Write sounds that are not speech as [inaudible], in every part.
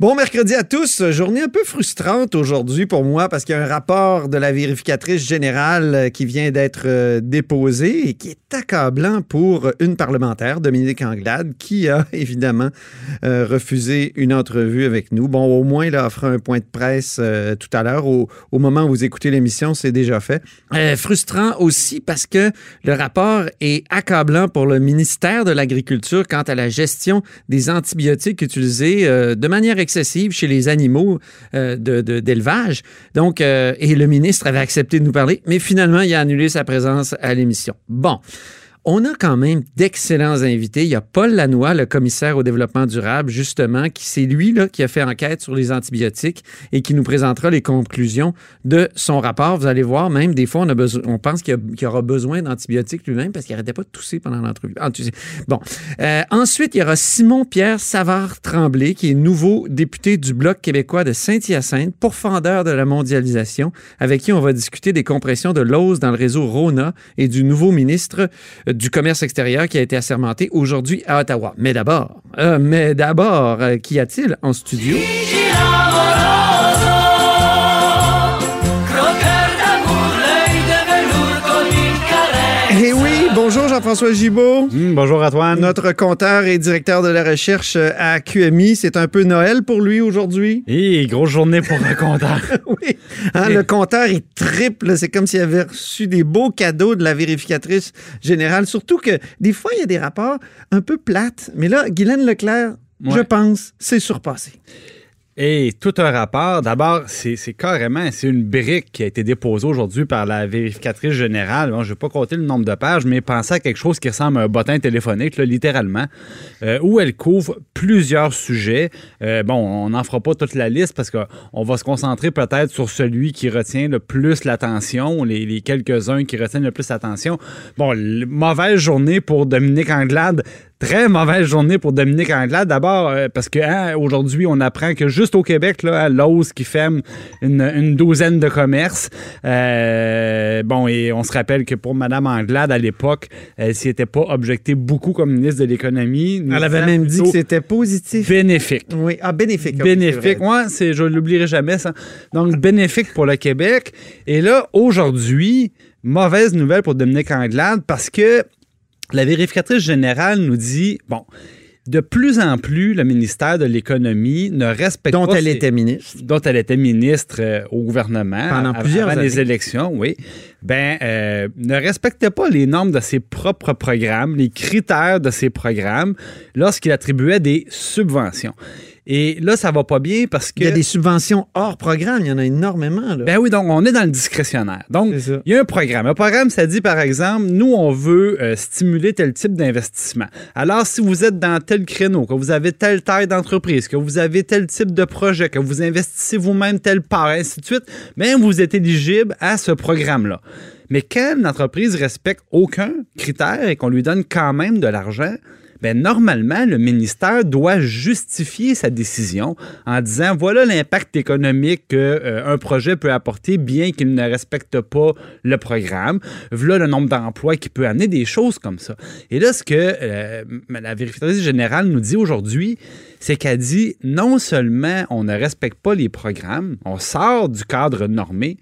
Bon mercredi à tous. Journée un peu frustrante aujourd'hui pour moi parce qu'il y a un rapport de la vérificatrice générale euh, qui vient d'être euh, déposé et qui est accablant pour une parlementaire, Dominique Anglade, qui a [laughs] évidemment euh, refusé une entrevue avec nous. Bon, au moins, il a offert un point de presse tout à l'heure. Au, moment où vous écoutez l'émission, c'est déjà fait. frustrant aussi parce que le rapport est accablant pour le ministère de l'Agriculture quant à la gestion des antibiotiques utilisés de manière excessive chez les animaux euh, d'élevage. Donc, euh, et le ministre avait accepté de nous parler, mais finalement, il a annulé sa présence à l'émission. Bon. On a quand même d'excellents invités. Il y a Paul Lannoy, le commissaire au développement durable, justement, qui c'est lui qui a fait enquête sur les antibiotiques et qui nous présentera les conclusions de son rapport. Vous allez voir, même des fois, on, a on pense qu'il aura besoin d'antibiotiques lui-même parce qu'il n'arrêtait pas de tousser pendant l'entrevue. Ah, bon. Euh, ensuite, il y aura Simon-Pierre Savard-Tremblay, qui est nouveau député du Bloc québécois de Saint-Hyacinthe, pourfendeur de la mondialisation, avec qui on va discuter des compressions de l'ose dans le réseau RONA et du nouveau ministre du commerce extérieur qui a été assermenté aujourd'hui à Ottawa. Mais d'abord, euh, mais d'abord, euh, qu'y a-t-il en studio? Jean-François Gibault. Hmm, bonjour Antoine. Notre compteur et directeur de la recherche euh, à QMI. C'est un peu Noël pour lui aujourd'hui. Et grosse journée pour le compteur. [laughs] oui. Hein, le compteur est triple. C'est comme s'il avait reçu des beaux cadeaux de la vérificatrice générale. Surtout que des fois, il y a des rapports un peu plates. Mais là, Guylaine Leclerc, je pense, c'est surpassé. Et tout un rapport. D'abord, c'est carrément, c'est une brique qui a été déposée aujourd'hui par la vérificatrice générale. je ne vais pas compter le nombre de pages, mais pensez à quelque chose qui ressemble à un bottin téléphonique, littéralement, euh, où elle couvre plusieurs sujets. Euh, bon, on n'en fera pas toute la liste parce qu'on va se concentrer peut-être sur celui qui retient le plus l'attention, les, les quelques-uns qui retiennent le plus l'attention. Bon, mauvaise journée pour Dominique Anglade Très mauvaise journée pour Dominique Anglade. D'abord, euh, parce que hein, aujourd'hui, on apprend que juste au Québec, là, l'ose qui ferme une, douzaine de commerces. Euh, bon, et on se rappelle que pour Mme Anglade, à l'époque, elle s'y était pas objectée beaucoup comme ministre de l'Économie. Elle avait même dit que c'était positif. Bénéfique. Oui, ah, bénéfique. bénéfique. Moi, c'est, je l'oublierai jamais, ça. Donc, bénéfique pour le Québec. Et là, aujourd'hui, mauvaise nouvelle pour Dominique Anglade parce que la vérificatrice générale nous dit, bon, de plus en plus, le ministère de l'Économie ne respecte dont pas... elle était ministre. Dont elle était ministre euh, au gouvernement. Pendant plusieurs avant les élections, oui. Ben, euh, ne respectait pas les normes de ses propres programmes, les critères de ses programmes, lorsqu'il attribuait des subventions. Et là, ça va pas bien parce que. Il y a des subventions hors programme, il y en a énormément. Là. Ben oui, donc on est dans le discrétionnaire. Donc, il y a un programme. Un programme, ça dit par exemple, nous, on veut euh, stimuler tel type d'investissement. Alors, si vous êtes dans tel créneau, que vous avez telle taille d'entreprise, que vous avez tel type de projet, que vous investissez vous-même telle part, ainsi de suite, bien, vous êtes éligible à ce programme-là. Mais quand une entreprise respecte aucun critère et qu'on lui donne quand même de l'argent, ben normalement, le ministère doit justifier sa décision en disant voilà l'impact économique qu'un euh, projet peut apporter bien qu'il ne respecte pas le programme, voilà le nombre d'emplois qui peut amener des choses comme ça. Et là, ce que euh, la vérificatrice générale nous dit aujourd'hui, c'est qu'elle dit non seulement on ne respecte pas les programmes, on sort du cadre normé,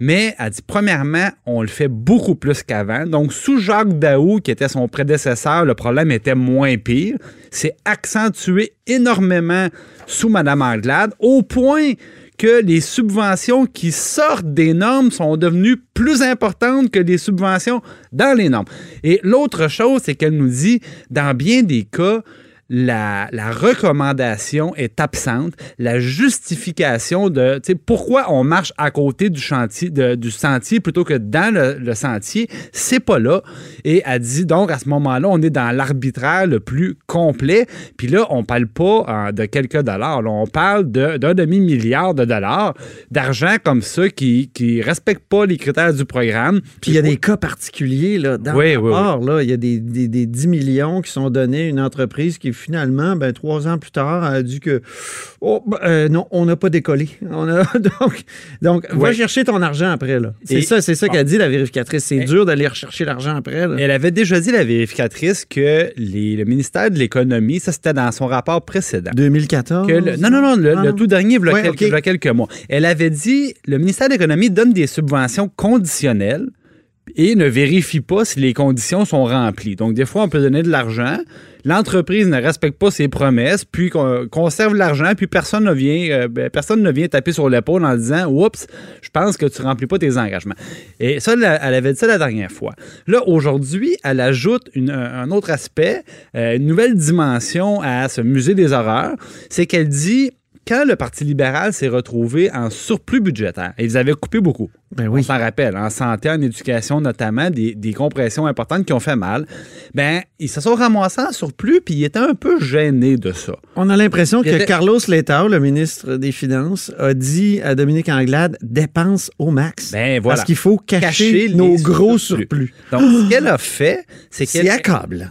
mais elle dit, premièrement, on le fait beaucoup plus qu'avant. Donc, sous Jacques Daou, qui était son prédécesseur, le problème était moins pire. C'est accentué énormément sous Mme Anglade, au point que les subventions qui sortent des normes sont devenues plus importantes que les subventions dans les normes. Et l'autre chose, c'est qu'elle nous dit, dans bien des cas, la, recommandation est absente, la justification de pourquoi on marche à côté du chantier, du sentier plutôt que dans le, sentier, c'est pas là. Et elle dit donc à ce moment-là, on est dans l'arbitraire le plus complet. Puis là, on parle pas euh, de quelques dollars, on parle d'un demi-milliard de dollars d'argent comme ça qui ne respecte pas les critères du programme. Puis il y a des cas particuliers là, dans le rapport. Là, il y a des, des, des 10 millions qui sont donnés à une entreprise qui finalement, ben, trois ans plus tard, elle a dit que oh, ben, euh, non, on n'a pas décollé. On a, [laughs] donc, donc va chercher ton argent après. C'est ça, c'est ça qu'a dit la vérificatrice. C'est dur d'aller rechercher l'argent après. Elle avait déjà dit, la vérificatrice, que le ministère de l'Économie, ça c'était dans son rapport précédent. 2014? non, non, non, le, ah. tout dernier, il y, a quelques, quelques mois. Elle avait dit, le ministère de l'Économie donne des subventions conditionnelles et ne vérifie pas si les conditions sont remplies. Donc, des fois, on peut donner de l'argent, l'entreprise ne respecte pas ses promesses, puis conserve l'argent, puis personne ne vient, euh, ben, personne ne vient taper sur l'épaule en disant Oups, je pense que tu remplis pas tes engagements. Et ça, elle avait dit ça la dernière fois. Là, aujourd'hui, elle ajoute un autre aspect, euh, une nouvelle dimension à ce musée des horreurs, c'est qu'elle dit quand le Parti libéral s'est retrouvé en surplus budgétaire, et ils avaient coupé beaucoup, ben oui. On s'en rappelle, en santé, en éducation notamment, des, compressions importantes qui ont fait mal. Ben, ils se sont ramassés en surplus, puis ils étaient un peu gênés de ça. On a l'impression que Carlos Letao, le ministre des Finances, a dit à Dominique Anglade dépense au max. Ben voilà. Parce qu'il faut cacher, nos gros surplus. Donc, ce qu'elle a fait, c'est [gasps] qu'elle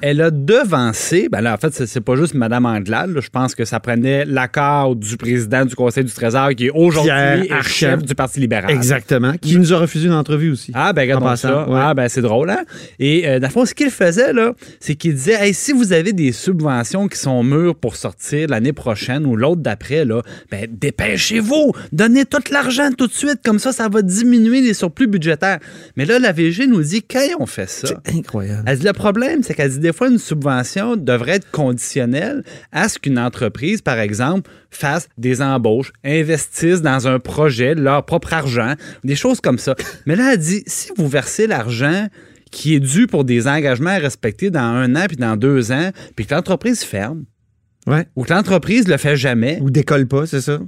Elle a devancé, ben là, en fait, c'est pas juste Mme Anglade, je pense que ça prenait l'accord du président du Conseil du Trésor, qui est aujourd'hui chef du Parti libéral. Exactement qui nous a refusé une entrevue aussi. Ah, ben, regarde ça. Ah, ben, c'est drôle, hein? Et, euh, dans le fond, ce qu'il faisait, là, c'est qu'il disait, hey, si vous avez des subventions qui sont mûres pour sortir l'année prochaine ou l'autre d'après, là, ben, dépêchez-vous! Donnez tout l'argent tout de suite, comme ça, ça va diminuer les surplus budgétaires. Mais là, la VG nous dit, quand on fait ça? C'est incroyable. Elle dit, le problème, c'est qu'elle dit, des fois, une subvention devrait être conditionnelle à ce qu'une entreprise, par exemple, fasse des embauches, investisse dans un projet, leur propre argent, des choses comme ça. Mais là, elle dit, si vous versez l'argent qui est dû pour des engagements à respecter dans un an puis dans deux ans, puis que l'entreprise ferme, ouais. ou que l'entreprise le fait jamais. Ou décolle pas, c'est ça?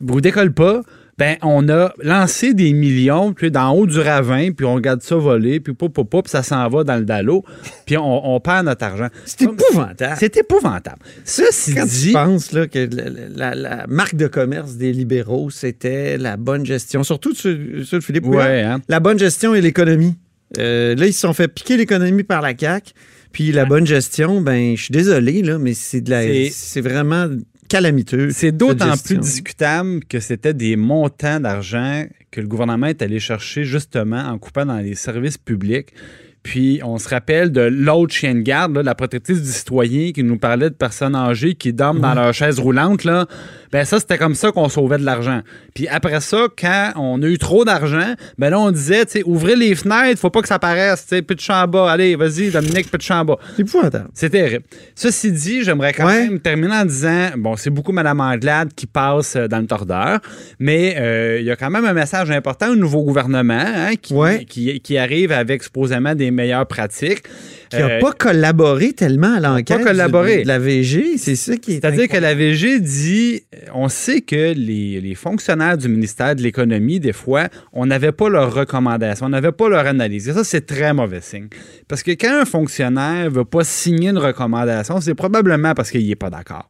Ou décolle pas, ben, on a lancé des millions, puis d'en haut du ravin, puis on regarde ça voler, puis pop, pop, pop, ça s'en va dans le dallo, puis on, perd notre argent. C'est épouvantable. C'est épouvantable. Ceci Quand dit... tu penses là, que la, marque de commerce des libéraux, c'était la bonne gestion, surtout sur, sur Philippe ouais, hein? la bonne gestion et l'économie. Euh, là, ils se sont fait piquer l'économie par la CAQ. Puis la bonne gestion, ben, je suis désolé, là, mais c'est de la, c'est vraiment calamiteux. C'est d'autant plus discutable que c'était des montants d'argent que le gouvernement est allé chercher justement en coupant dans les services publics. Puis on se rappelle de l'autre chien de garde, la protectrice du citoyen, qui nous parlait de personnes âgées qui dorment dans leur chaise roulante. Là. Ben ça, c'était comme ça qu'on sauvait de l'argent. Puis après ça, quand on a eu trop d'argent, ben là, on disait, tu sais, ouvrez les fenêtres, faut pas que ça paraisse, tu sais, pitch en bas. Allez, vas-y, Dominique, pitch en bas. C'est épouvantable. C'est terrible. Ceci dit, j'aimerais quand même terminer en disant, bon, c'est beaucoup Mme Anglade qui passe euh, dans le tordeur, mais euh, il y a quand même un message important au nouveau gouvernement hein, qui, qui, qui arrive avec supposément des meilleures pratiques qui n'a euh, pas collaboré tellement à l'enquête de, la VG. C'est ça qui est. C'est-à-dire que la VG dit on sait que les, fonctionnaires du ministère de l'Économie, des fois, on n'avait pas leurs recommandations, on n'avait pas leur analyse. Et ça, c'est très mauvais signe. Parce que quand un fonctionnaire ne veut pas signer une recommandation, c'est probablement parce qu'il n'est pas d'accord.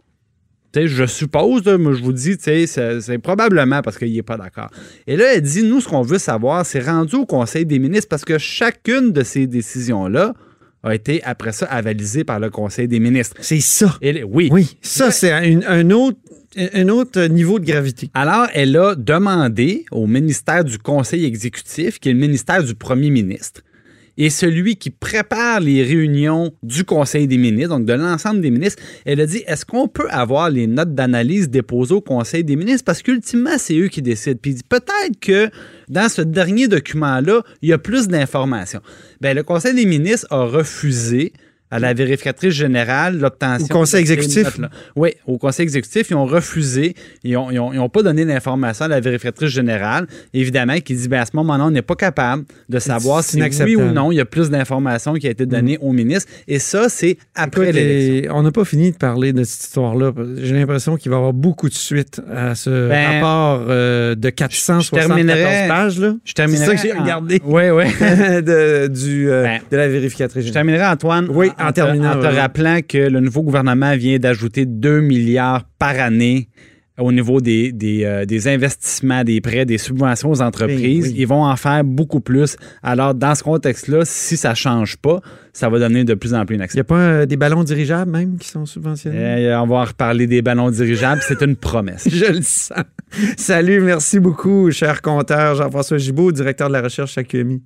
Je suppose, mais je vous dis, c'est probablement parce qu'il n'est pas d'accord. Et là, elle dit, nous, ce qu'on veut savoir, c'est rendu au Conseil des ministres parce que chacune de ces décisions-là a été après ça avalisé par le Conseil des ministres. C'est ça. oui. Oui, ça, c'est un, autre, un autre niveau de gravité. Alors, elle a demandé au ministère du Conseil exécutif, qui est le ministère du Premier ministre, et celui qui prépare les réunions du Conseil des ministres, donc de l'ensemble des ministres, elle a dit est-ce qu'on peut avoir les notes d'analyse déposées au Conseil des ministres? Parce qu'ultimement, c'est eux qui décident. Puis peut-être que dans ce dernier document-là, il y a plus d'informations. Bien, le Conseil des ministres a refusé à la vérificatrice générale l'obtention. Au conseil exécutif? Oui, au conseil exécutif, ils ont refusé, ils n'ont pas donné l'information à la vérificatrice générale, évidemment, qui dit, ben, à ce moment-là, on n'est pas capable de savoir si oui ou non, il y a plus d'informations qui a été données mm. au ministre. Et ça, c'est après l'élection. On n'a pas fini de parler de cette histoire-là. J'ai l'impression qu'il va y avoir beaucoup de suites à ce ben, rapport euh, de 474 pages. Là. Je terminerai. C'est ça que j'ai regardé. Oui, oui. [laughs] de, du, euh, ben, de la vérificatrice générale. Je terminerai, Antoine. Oui en, terminant, te rappelant que le nouveau gouvernement vient d'ajouter 2 milliards par année au niveau des, des, investissements, des prêts, des subventions aux entreprises. Ils vont en faire beaucoup plus. Alors, dans ce contexte-là, si ça ne change pas, ça va donner de plus en plus une Il n'y a pas des ballons dirigeables même qui sont subventionnés? on va reparler des ballons dirigeables. C'est une promesse. [laughs] Je le sens. Salut, merci beaucoup, cher compteur Jean-François Gibault, directeur de la recherche à QMI.